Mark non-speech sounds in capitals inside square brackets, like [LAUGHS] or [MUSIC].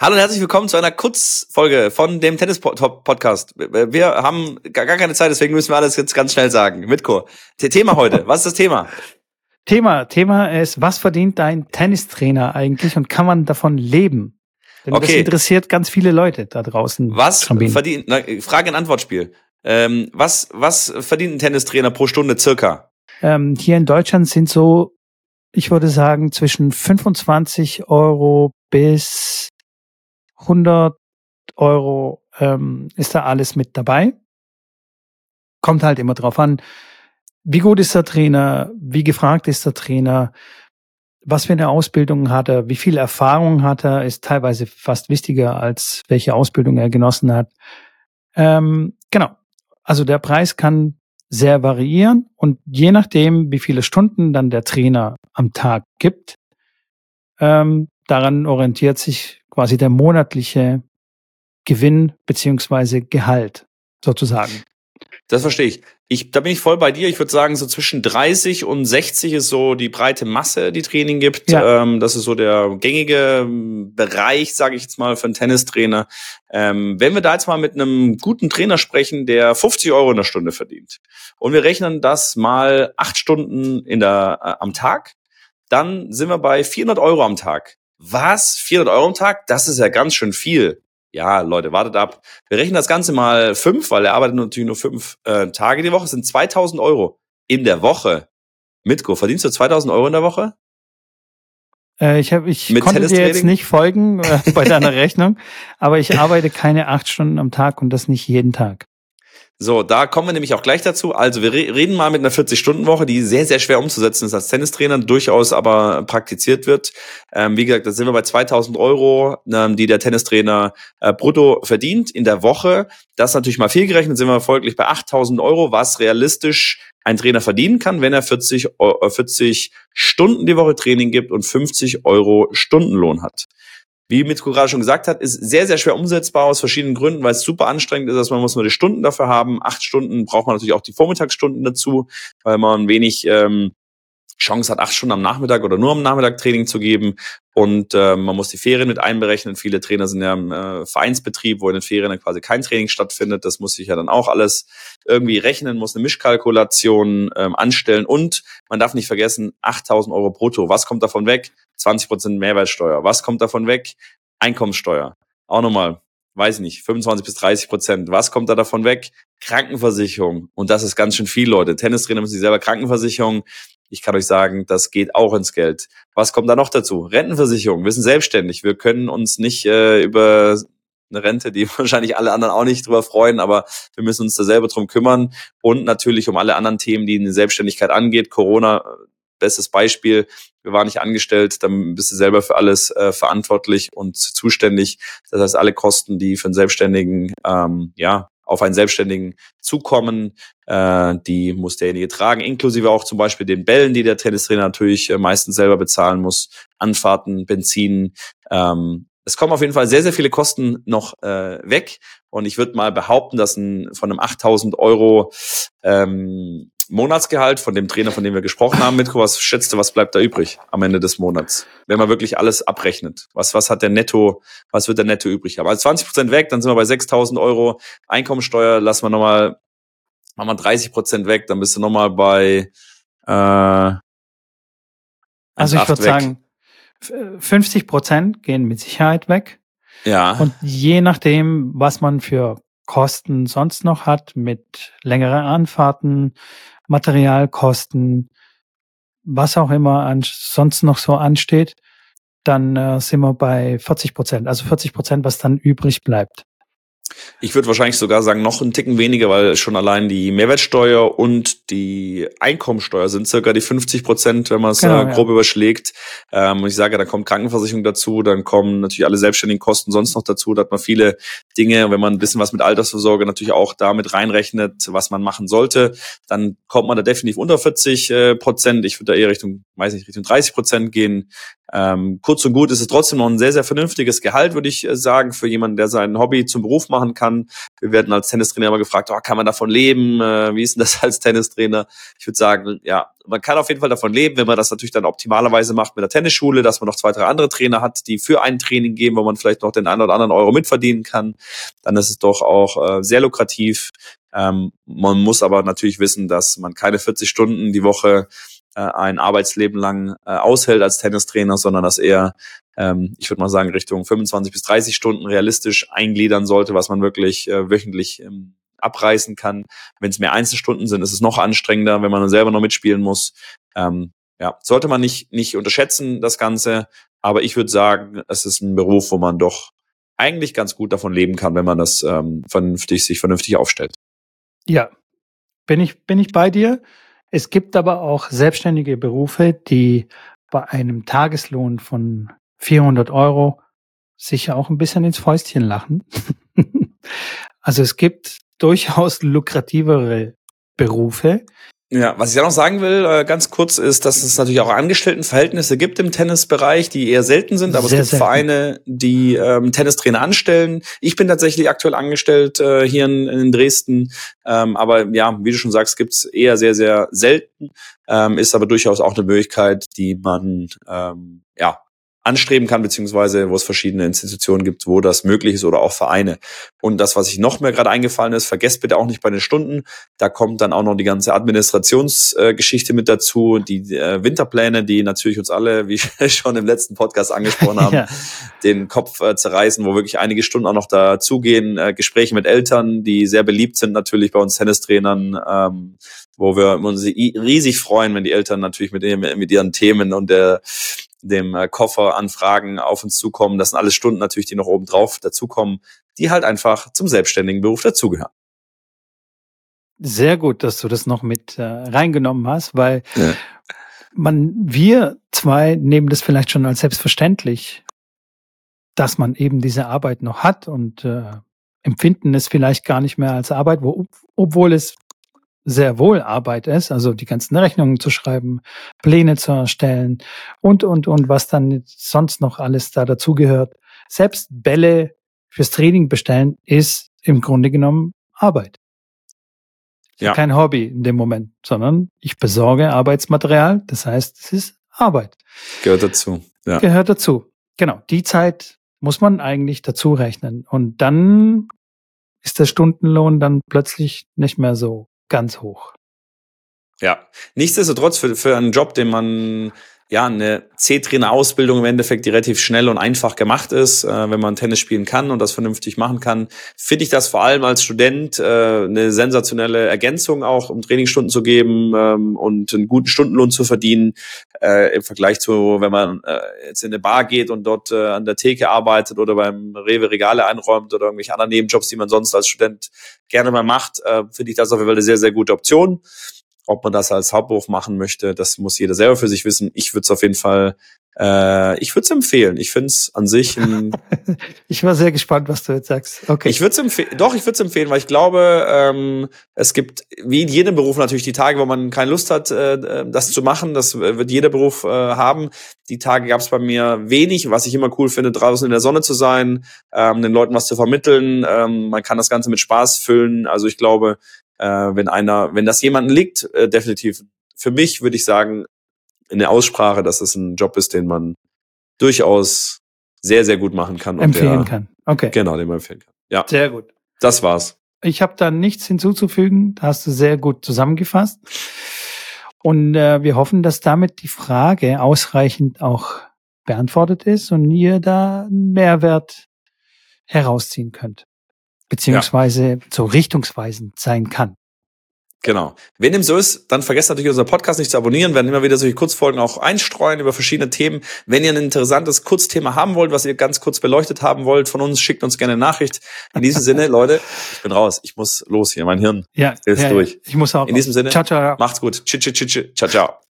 Hallo und herzlich willkommen zu einer Kurzfolge von dem Tennis-Podcast. Wir haben gar keine Zeit, deswegen müssen wir alles jetzt ganz schnell sagen. Mitko, Thema heute. Was ist das Thema? Thema, Thema ist, was verdient dein Tennistrainer eigentlich und kann man davon leben? Denn okay. das interessiert ganz viele Leute da draußen. Was verdient, Frage- und Antwortspiel. Ähm, was, was verdient ein Tennistrainer pro Stunde circa? Ähm, hier in Deutschland sind so, ich würde sagen, zwischen 25 Euro bis 100 Euro ähm, ist da alles mit dabei. Kommt halt immer drauf an, wie gut ist der Trainer, wie gefragt ist der Trainer, was für eine Ausbildung hat er, wie viel Erfahrung hat er, ist teilweise fast wichtiger, als welche Ausbildung er genossen hat. Ähm, genau. Also der Preis kann sehr variieren und je nachdem, wie viele Stunden dann der Trainer am Tag gibt, ähm, daran orientiert sich quasi der monatliche Gewinn beziehungsweise Gehalt sozusagen. Das verstehe ich. ich. Da bin ich voll bei dir. Ich würde sagen, so zwischen 30 und 60 ist so die breite Masse, die Training gibt. Ja. Ähm, das ist so der gängige Bereich, sage ich jetzt mal, für einen Tennistrainer. Ähm, wenn wir da jetzt mal mit einem guten Trainer sprechen, der 50 Euro in der Stunde verdient und wir rechnen das mal acht Stunden in der, äh, am Tag, dann sind wir bei 400 Euro am Tag. Was? 400 Euro am Tag? Das ist ja ganz schön viel. Ja, Leute, wartet ab. Wir rechnen das Ganze mal fünf, weil er arbeitet natürlich nur fünf äh, Tage die Woche. Das sind 2000 Euro in der Woche. Mitko, verdienst du 2000 Euro in der Woche? Äh, ich hab, ich Mit konnte dir jetzt nicht folgen äh, bei deiner [LAUGHS] Rechnung, aber ich arbeite keine acht Stunden am Tag und das nicht jeden Tag. So, da kommen wir nämlich auch gleich dazu. Also wir reden mal mit einer 40-Stunden-Woche, die sehr, sehr schwer umzusetzen ist als Tennistrainer, durchaus aber praktiziert wird. Ähm, wie gesagt, da sind wir bei 2000 Euro, ähm, die der Tennistrainer äh, brutto verdient in der Woche. Das ist natürlich mal viel gerechnet, sind wir folglich bei 8000 Euro, was realistisch ein Trainer verdienen kann, wenn er 40, äh, 40 Stunden die Woche Training gibt und 50 Euro Stundenlohn hat wie Mitko gerade schon gesagt hat, ist sehr, sehr schwer umsetzbar aus verschiedenen Gründen, weil es super anstrengend ist, dass man muss nur die Stunden dafür haben. Acht Stunden braucht man natürlich auch die Vormittagsstunden dazu, weil man wenig ähm, Chance hat, acht Stunden am Nachmittag oder nur am Nachmittag Training zu geben. Und äh, man muss die Ferien mit einberechnen. Viele Trainer sind ja im äh, Vereinsbetrieb, wo in den Ferien dann quasi kein Training stattfindet. Das muss sich ja dann auch alles irgendwie rechnen, muss eine Mischkalkulation ähm, anstellen. Und man darf nicht vergessen, 8000 Euro brutto. Was kommt davon weg? 20 Prozent Mehrwertsteuer. Was kommt davon weg? Einkommensteuer. Auch nochmal, weiß ich nicht, 25 bis 30 Prozent. Was kommt da davon weg? Krankenversicherung. Und das ist ganz schön viel, Leute. Tennistrainer müssen sich selber Krankenversicherung. Ich kann euch sagen, das geht auch ins Geld. Was kommt da noch dazu? Rentenversicherung. Wir sind selbstständig. Wir können uns nicht äh, über eine Rente, die [LAUGHS] wahrscheinlich alle anderen auch nicht drüber freuen, aber wir müssen uns da selber drum kümmern und natürlich um alle anderen Themen, die eine Selbstständigkeit angeht. Corona, bestes Beispiel. Wir waren nicht angestellt, dann bist du selber für alles äh, verantwortlich und zuständig. Das heißt, alle Kosten, die für einen Selbstständigen ähm, ja auf einen Selbstständigen zukommen, äh, die muss derjenige tragen, inklusive auch zum Beispiel den Bällen, die der Tennistrainer natürlich äh, meistens selber bezahlen muss, Anfahrten, Benzin. Ähm, es kommen auf jeden Fall sehr, sehr viele Kosten noch äh, weg und ich würde mal behaupten, dass ein, von einem 8000 Euro ähm, Monatsgehalt von dem Trainer, von dem wir gesprochen haben, Mitko, was schätzt du, was bleibt da übrig am Ende des Monats? Wenn man wirklich alles abrechnet. Was, was hat der Netto, was wird der Netto übrig haben? Also 20 Prozent weg, dann sind wir bei 6.000 Euro. Einkommensteuer lassen wir nochmal, machen wir 30 Prozent weg, dann bist du nochmal bei, äh, also ich würde sagen, 50 Prozent gehen mit Sicherheit weg. Ja. Und je nachdem, was man für Kosten sonst noch hat, mit längeren Anfahrten, Materialkosten, was auch immer an, sonst noch so ansteht, dann äh, sind wir bei 40 Prozent. Also 40 Prozent, was dann übrig bleibt. Ich würde wahrscheinlich sogar sagen, noch einen Ticken weniger, weil schon allein die Mehrwertsteuer und die Einkommensteuer sind circa die 50 Prozent, wenn man es genau, äh, grob ja. überschlägt. Ähm, ich sage, da kommt Krankenversicherung dazu, dann kommen natürlich alle selbstständigen Kosten sonst noch dazu. Da hat man viele Dinge, wenn man ein bisschen was mit Altersvorsorge natürlich auch damit reinrechnet, was man machen sollte, dann kommt man da definitiv unter 40 äh, Prozent. Ich würde da eher Richtung, weiß nicht, Richtung 30 Prozent gehen. Ähm, kurz und gut ist es trotzdem noch ein sehr, sehr vernünftiges Gehalt, würde ich äh, sagen, für jemanden, der sein Hobby zum Beruf machen kann. Wir werden als Tennistrainer immer gefragt, oh, kann man davon leben? Äh, wie ist denn das [LAUGHS] als Tennistrainer? Ich würde sagen, ja, man kann auf jeden Fall davon leben, wenn man das natürlich dann optimalerweise macht mit der Tennisschule, dass man noch zwei, drei andere Trainer hat, die für ein Training geben, wo man vielleicht noch den einen oder anderen Euro mitverdienen kann. Dann ist es doch auch äh, sehr lukrativ. Ähm, man muss aber natürlich wissen, dass man keine 40 Stunden die Woche äh, ein Arbeitsleben lang äh, aushält als Tennistrainer, sondern dass er, ähm, ich würde mal sagen, Richtung 25 bis 30 Stunden realistisch eingliedern sollte, was man wirklich äh, wöchentlich ähm, abreißen kann. Wenn es mehr Einzelstunden sind, ist es noch anstrengender, wenn man dann selber noch mitspielen muss. Ähm, ja, sollte man nicht, nicht unterschätzen, das Ganze. Aber ich würde sagen, es ist ein Beruf, wo man doch eigentlich ganz gut davon leben kann, wenn man das ähm, vernünftig, sich vernünftig aufstellt. Ja, bin ich, bin ich bei dir. Es gibt aber auch selbstständige Berufe, die bei einem Tageslohn von 400 Euro sicher auch ein bisschen ins Fäustchen lachen. [LAUGHS] also es gibt durchaus lukrativere Berufe, ja, was ich auch noch sagen will, äh, ganz kurz, ist, dass es natürlich auch Angestelltenverhältnisse gibt im Tennisbereich, die eher selten sind, aber Sehr es gibt selten. Vereine, die ähm, Tennistrainer anstellen. Ich bin tatsächlich aktuell angestellt äh, hier in, in Dresden, ähm, aber ja, wie du schon sagst, gibt's eher sehr, sehr selten, ähm, ist aber durchaus auch eine Möglichkeit, die man ähm, ja anstreben kann, beziehungsweise wo es verschiedene Institutionen gibt, wo das möglich ist oder auch Vereine. Und das, was ich noch mehr gerade eingefallen ist, vergesst bitte auch nicht bei den Stunden. Da kommt dann auch noch die ganze Administrationsgeschichte äh, mit dazu, die äh, Winterpläne, die natürlich uns alle, wie [LAUGHS] schon im letzten Podcast angesprochen haben, ja. den Kopf äh, zerreißen, wo wirklich einige Stunden auch noch dazugehen. Äh, Gespräche mit Eltern, die sehr beliebt sind natürlich bei uns Tennistrainern. Ähm, wo wir uns riesig freuen, wenn die Eltern natürlich mit, mit ihren Themen und der dem äh, Koffer Anfragen auf uns zukommen. Das sind alles Stunden natürlich, die noch oben drauf dazukommen, die halt einfach zum selbstständigen Beruf dazugehören. Sehr gut, dass du das noch mit äh, reingenommen hast, weil ja. man, wir zwei nehmen das vielleicht schon als selbstverständlich, dass man eben diese Arbeit noch hat und äh, empfinden es vielleicht gar nicht mehr als Arbeit, wo, obwohl es sehr wohl Arbeit ist, also die ganzen Rechnungen zu schreiben, Pläne zu erstellen und, und, und was dann sonst noch alles da dazugehört. Selbst Bälle fürs Training bestellen ist im Grunde genommen Arbeit. Ja. Kein Hobby in dem Moment, sondern ich besorge Arbeitsmaterial. Das heißt, es ist Arbeit. Gehört dazu. Ja. Gehört dazu. Genau. Die Zeit muss man eigentlich dazu rechnen. Und dann ist der Stundenlohn dann plötzlich nicht mehr so ganz hoch. Ja, nichtsdestotrotz für, für einen Job, den man ja eine C-Trainer-Ausbildung im Endeffekt, die relativ schnell und einfach gemacht ist, äh, wenn man Tennis spielen kann und das vernünftig machen kann, finde ich das vor allem als Student äh, eine sensationelle Ergänzung auch, um Trainingsstunden zu geben ähm, und einen guten Stundenlohn zu verdienen äh, im Vergleich zu, wenn man äh, jetzt in eine Bar geht und dort äh, an der Theke arbeitet oder beim Rewe Regale einräumt oder irgendwelche anderen Nebenjobs, die man sonst als Student gerne mal macht, äh, finde ich das auf jeden Fall eine sehr, sehr gute Option. Ob man das als Hauptberuf machen möchte, das muss jeder selber für sich wissen. Ich würde es auf jeden Fall, äh, ich würde es empfehlen. Ich finde es an sich ein [LAUGHS] Ich war sehr gespannt, was du jetzt sagst. Okay. Ich würde es empfehlen, doch, ich würde es empfehlen, weil ich glaube, ähm, es gibt wie in jedem Beruf natürlich die Tage, wo man keine Lust hat, äh, das zu machen. Das wird jeder Beruf äh, haben. Die Tage gab es bei mir wenig, was ich immer cool finde, draußen in der Sonne zu sein, ähm, den Leuten was zu vermitteln. Ähm, man kann das Ganze mit Spaß füllen. Also ich glaube, äh, wenn einer, wenn das jemanden liegt, äh, definitiv. Für mich würde ich sagen, in der Aussprache, dass es ein Job ist, den man durchaus sehr, sehr gut machen kann. Empfehlen der, kann. Okay. Genau, den man empfehlen kann. Ja. Sehr gut. Das war's. Ich habe da nichts hinzuzufügen. Da hast du sehr gut zusammengefasst. Und äh, wir hoffen, dass damit die Frage ausreichend auch beantwortet ist und ihr da einen Mehrwert herausziehen könnt beziehungsweise ja. so richtungsweisend sein kann. Genau. Wenn dem so ist, dann vergesst natürlich unseren Podcast nicht zu abonnieren. Wir werden immer wieder solche Kurzfolgen auch einstreuen über verschiedene Themen. Wenn ihr ein interessantes Kurzthema haben wollt, was ihr ganz kurz beleuchtet haben wollt von uns, schickt uns gerne eine Nachricht. In diesem Sinne, [LAUGHS] Leute, ich bin raus. Ich muss los hier. Mein Hirn ja, ist ja, durch. Ich muss auch. In diesem Sinne, ciao, ciao. macht's gut. Ciao, ciao, ciao, ciao. ciao.